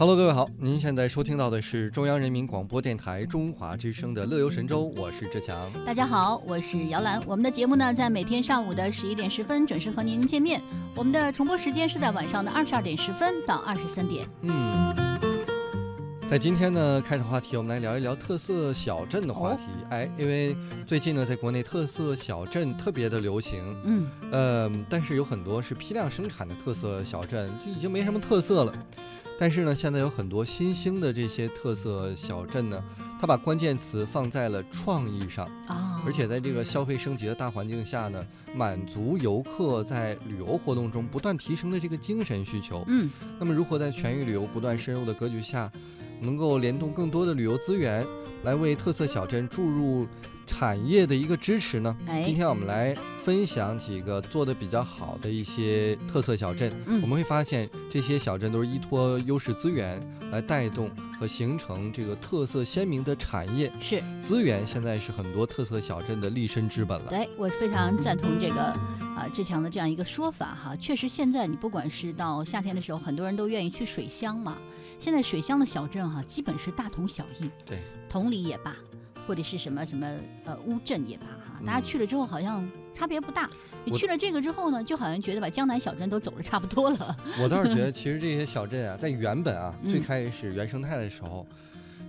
Hello，各位好，您现在收听到的是中央人民广播电台中华之声的《乐游神州》，我是志强。大家好，我是姚兰。我们的节目呢，在每天上午的十一点十分准时和您见面。我们的重播时间是在晚上的二十二点十分到二十三点。嗯，在今天呢，开始话题，我们来聊一聊特色小镇的话题。哎，因为最近呢，在国内特色小镇特别的流行。嗯，呃，但是有很多是批量生产的特色小镇，就已经没什么特色了。但是呢，现在有很多新兴的这些特色小镇呢，它把关键词放在了创意上啊，而且在这个消费升级的大环境下呢，满足游客在旅游活动中不断提升的这个精神需求。嗯，那么如何在全域旅游不断深入的格局下，能够联动更多的旅游资源，来为特色小镇注入产业的一个支持呢？哎今天我们来分享几个做的比较好的一些特色小镇。嗯我们会发现这些小镇都是依托优势资源来带动和形成这个特色鲜明的产业。是资源现在是很多特色小镇的立身之本了。对我非常赞同这个啊志强的这样一个说法哈。确实，现在你不管是到夏天的时候，很多人都愿意去水乡嘛。现在水乡的小镇哈，基本是大同小异。对，同里也罢，或者是什么什么呃乌镇也罢哈，大家嗯去了之后好像差别不大。你去了这个之后呢，就好像觉得把江南小镇都走的差不多了。我倒是觉得，其实这些小镇啊，在原本啊，嗯最开始原生态的时候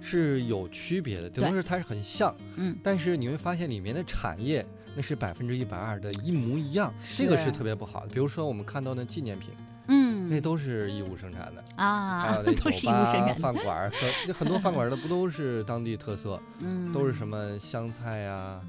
是有区别的，顶多对是它是很像，嗯，但是你会发现里面的产业那是百分之一百二的一模一样，这个是是特别不好的。比如说我们看到的纪念品，嗯，那都是义乌生产的，还啊有 那，都酒是义乌生吧、产的，饭馆儿那很多饭馆儿的不都是当地特色，嗯，都是什么湘菜呀、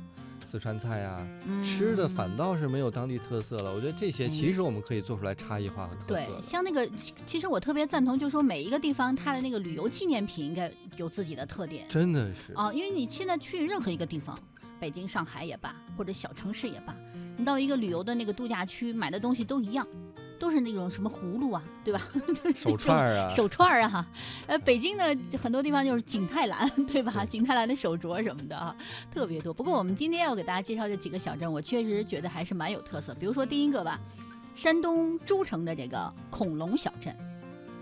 四川菜呀，吃的嗯反倒是没有当地特色了。我觉得这些其实我们可以做出来差异化和特对色，对。像那个，其其实我特别赞同，就是说每一个地方它的那个旅游纪念品应该有自己的特点真的是，啊，因为你现在去任何一个地方，北京、上海也罢，或者小城市也罢，你到一个旅游的那个度假区买的东西都一样，都是那种什么葫芦啊，对吧？手串儿啊，手串儿啊，哈，呃，北京的很多地方就是景泰蓝，对吧？对景泰蓝的手镯什么的啊，特别多。不过我们今天要给大家介绍这几个小镇，我确实觉得还是蛮有特色。比如说第一个吧，山东诸城的这个恐龙小镇，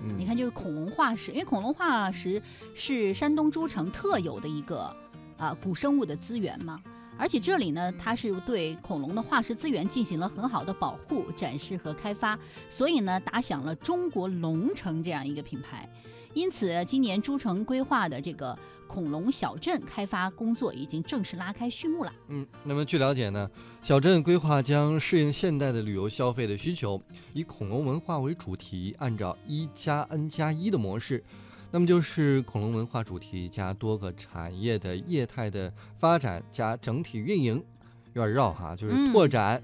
嗯你看就是恐龙化石，因为恐龙化石是山东诸城特有的一个啊古生物的资源嘛。而且这里呢，它是对恐龙的化石资源进行了很好的保护、展示和开发，所以呢，打响了中国龙城这样一个品牌。因此，今年诸城规划的这个恐龙小镇开发工作已经正式拉开序幕了。嗯，那么据了解呢，小镇规划将适应现代的旅游消费的需求，以恐龙文化为主题，按照一加 N 加一的模式，那么就是恐龙文化主题加多个产业的业态的发展加整体运营，有点绕哈，就是嗯拓展、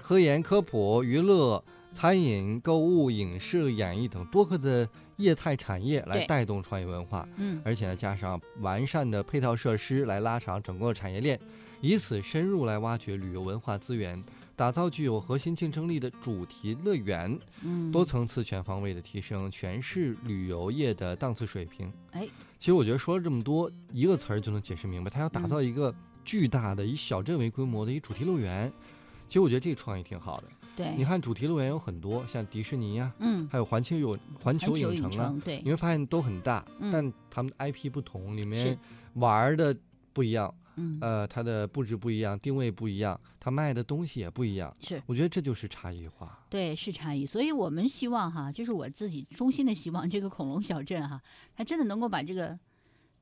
科研、科普、娱乐、餐饮、购物、影视、演艺等多个的业态产业来带动创意文化。嗯，而且呢，加上完善的配套设施来拉长整个产业链，以此深入来挖掘旅游文化资源，打造具有核心竞争力的主题乐园，嗯，多层次、全方位的提升全市旅游业的档次水平。哎，其实我觉得说了这么多，一个词儿就能解释明白，他要打造一个巨大的以小镇为规模的一主题乐园。其实我觉得这个创意挺好的。对，你看主题乐园有很多，像迪士尼呀、嗯，还有环球有环环球球影城啊，对。你，会发现都很大，嗯。但他们的 IP 不同，里面玩儿的不一样，嗯，呃，它的布置不一样，定位不一样，它卖的东西也不一样。是。我觉得这就是差异化。对，是差异，所以我们希望哈，就是我自己衷心的希望，这个恐龙小镇哈，它真的能够把这个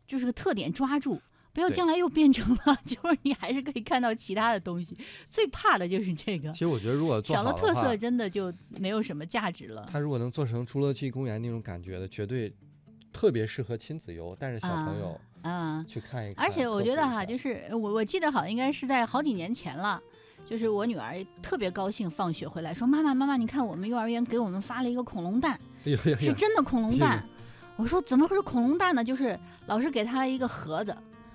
就是个特点抓住，不要将来又变成了，就是你还是可以看到其他的东西。最怕的就是这个其，实我觉得如果做少了特好的话色，真的就没有什么价值了。它如果能做成侏罗纪公园那种感觉的，绝对特别适合亲子游，带着小朋友啊，去看一看。而且我觉得哈，就是我我记得好像应该是在好几年前了。就是我女儿特别高兴，放学回来说：“妈妈，妈妈，你看我们幼儿园给我们发了一个恐龙蛋，是真的恐龙这蛋。”我说：“怎么会是恐龙蛋呢？就是老师给她了一个盒子，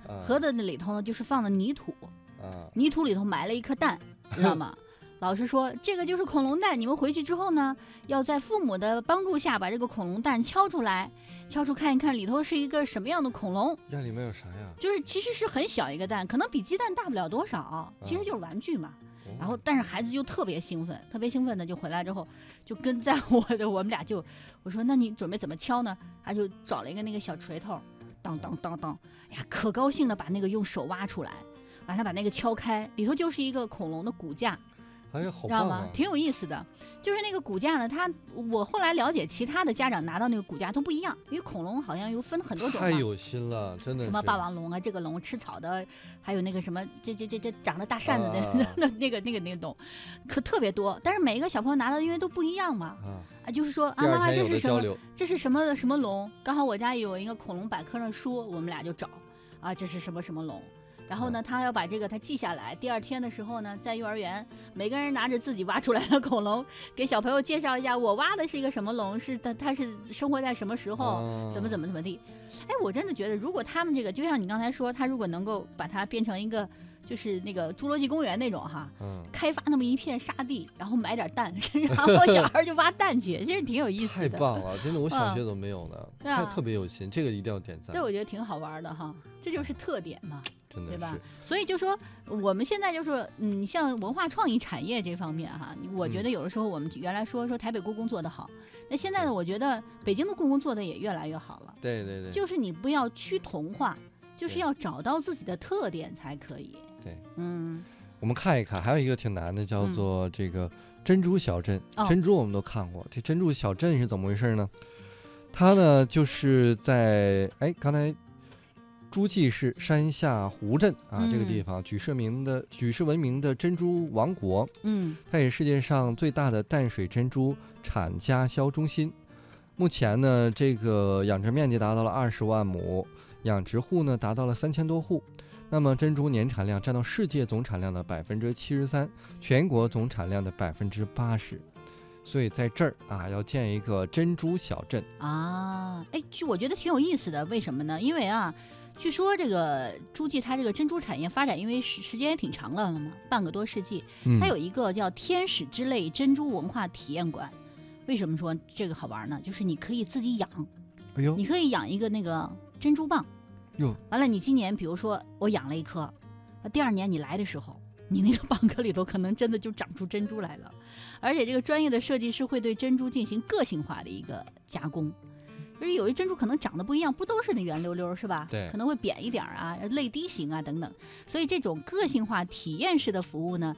啊盒子那里头呢就是放的泥土，啊，泥土里头埋了一颗蛋，知道吗？老师说这个就是恐龙蛋，你们回去之后呢，要在父母的帮助下把这个恐龙蛋敲出来，敲出看一看里头是一个什么样的恐龙。那里面有啥呀？就是其实是很小一个蛋，可能比鸡蛋大不了多少，其实就是玩具嘛。哦然后，但是孩子就特别兴奋，特别兴奋的就回来之后，就跟在我的我们俩就，我说那你准备怎么敲呢？他就找了一个那个小锤头，当当当当，哎呀，可高兴的把那个用手挖出来，完了把那个敲开，里头就是一个恐龙的骨架。哎呀，好知道吗？挺有意思的，就是那个骨架呢，它我后来了解，其他的家长拿到那个骨架都不一样，因为恐龙好像有分很多种嘛。太有心了，真的什么霸王龙啊，这个龙吃草的，还有那个什么这这这这长着大扇子的、啊 那那个那个那个龙，可特别多。但是每一个小朋友拿到因为都不一样嘛，啊，啊，就是说啊，妈妈这是什么？这是什么什么龙？刚好我家有一个恐龙百科的书，我们俩就找啊，这是什么什么龙。然后呢，他要把这个他记下来。第二天的时候呢，在幼儿园，每个人拿着自己挖出来的恐龙，给小朋友介绍一下，我挖的是一个什么龙，是它它是生活在什么时候，啊怎么怎么怎么地。哎，我真的觉得，如果他们这个，就像你刚才说，他如果能够把它变成一个，就是那个侏罗纪公园那种哈，嗯，开发那么一片沙地，然后买点蛋，然后小孩就挖蛋去，其实挺有意思的太。棒了，真的，我小嗯学都没有呢，对啊特别有心，这个一定要点赞这，我觉得挺好玩的哈，这就是特点嘛，真的对吧，？所以就说我们现在就是，嗯，像文化创意产业这方面哈，我觉嗯得有的时候我们原来说说台北故宫做得好，那现在呢，我觉得北京的故宫做的也越来越好了，对对对，就是你不要趋同化，就是要找到自己的特点才可以。对，嗯，我们看一看，还有一个挺难的，叫嗯做这个珍珠小镇。哦珍珠我们都看过，这珍珠小镇是怎么回事呢？它呢就是在哎刚才诸暨市山下湖镇啊、这个地嗯方，举世名的举世闻名的珍珠王国，嗯它也是世界上最大的淡水珍珠产加销中心。目前呢，这个养殖面积达到了二十万亩，养殖户呢达到了三千多户。那么珍珠年产量占到世界总产量的百分之七十三，全国总产量的百分之八十。所以在这儿啊，要建一个珍珠小镇。啊，哎，就我觉得挺有意思的，为什么呢？因为啊，据说这个诸暨它这个珍珠产业发展，因为时时间也挺长了嘛，半个多世纪，嗯它有一个叫天使之泪珍珠文化体验馆。为什么说这个好玩呢？就是你可以自己养，哎呦你可以养一个那个珍珠蚌。哟，完了，你今年比如说我养了一颗，第二年你来的时候，你那个蚌壳里头可能真的就长出珍珠来了，而且这个专业的设计师会对珍珠进行个性化的一个加工。就是有些珍珠可能长得不一样，不都是那圆溜溜是吧？对可能会扁一点儿啊，泪滴形啊等等。所以这种个性化体验式的服务呢，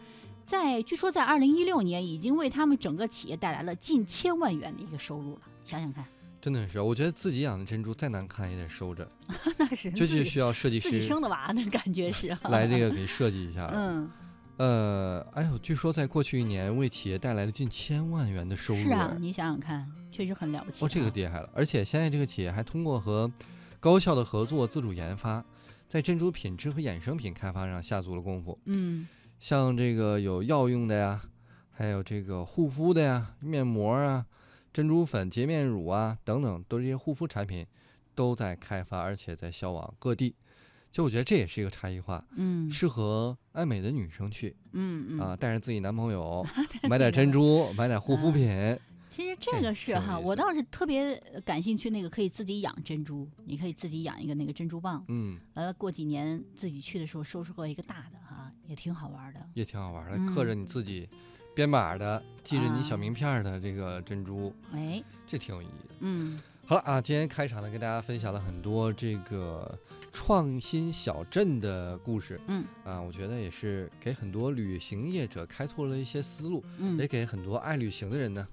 在据说在二零一六年已经为他们整个企业带来了近千万元的一个收入了。想想看，真的是，我觉得自己养的珍珠再难看也得收着，那是就是需要设计师自己生的娃的感觉是来这个给设计一下。嗯。呃，哎呦，据说在过去一年为企业带来了近千万元的收入。是啊哎，你想想看，确实很了不起、啊。哦，这个厉害了！而且现在这个企业还通过和高校的合作自主研发，在珍珠品质和衍生品开发上下足了功夫。嗯像这个有药用的呀，还有这个护肤的呀，面膜啊、珍珠粉、洁面乳啊等等，都是这些护肤产品都在开发，而且在销往各地。就我觉得这也是一个差异化，嗯适合爱美的女生去嗯嗯啊，带着自己男朋友 买点珍珠，买点护肤啊品。其实这这个是哈，我倒是特别感兴趣，那个可以自己养珍珠，你可以自己养一个那个珍珠蚌，嗯，完了过几年自己去的时候收拾过一个大的哈，也挺好玩的。也挺好玩的，嗯刻着你自己编码的，记着你小啊名片儿的这个珍珠，哎，这挺有意义的。嗯好了啊，今天开场呢，跟大家分享了很多这个创新小镇的故事嗯啊，我觉得也是给很多旅行业者开拓了一些思路，嗯也嗯给很多爱旅行的人呢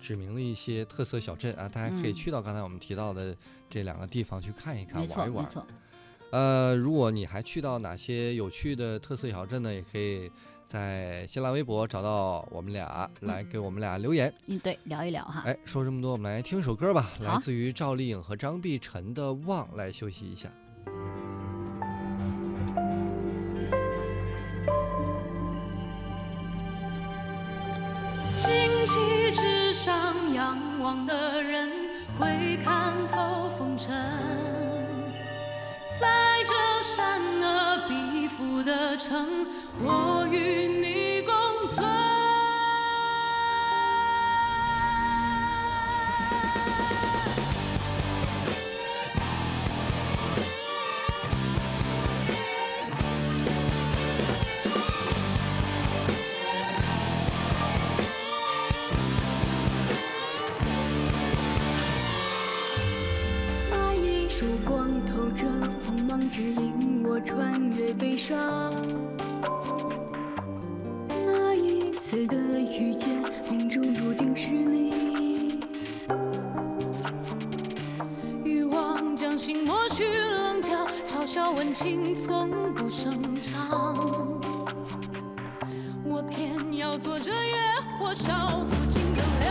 指明了一些特色小镇啊，大家可以嗯去到刚才我们提到的这两个地方去看一看、玩一玩。没错，呃，如果你还去到哪些有趣的特色小镇呢，也可以在新浪微博找到我们俩，来给我们俩留言。嗯对，聊一聊哈。哎，说这么多，我们来听首歌吧，来自于赵丽颖和张碧晨的《望》，来休息一下。荆棘之上仰望的人，会看透风尘。在这善恶彼附的城，我与你指引我穿越悲伤。那一次的遇见，命中注定是你。欲望将心磨去棱角，嘲笑温情从不声张。我偏要做这野火烧不尽的凉。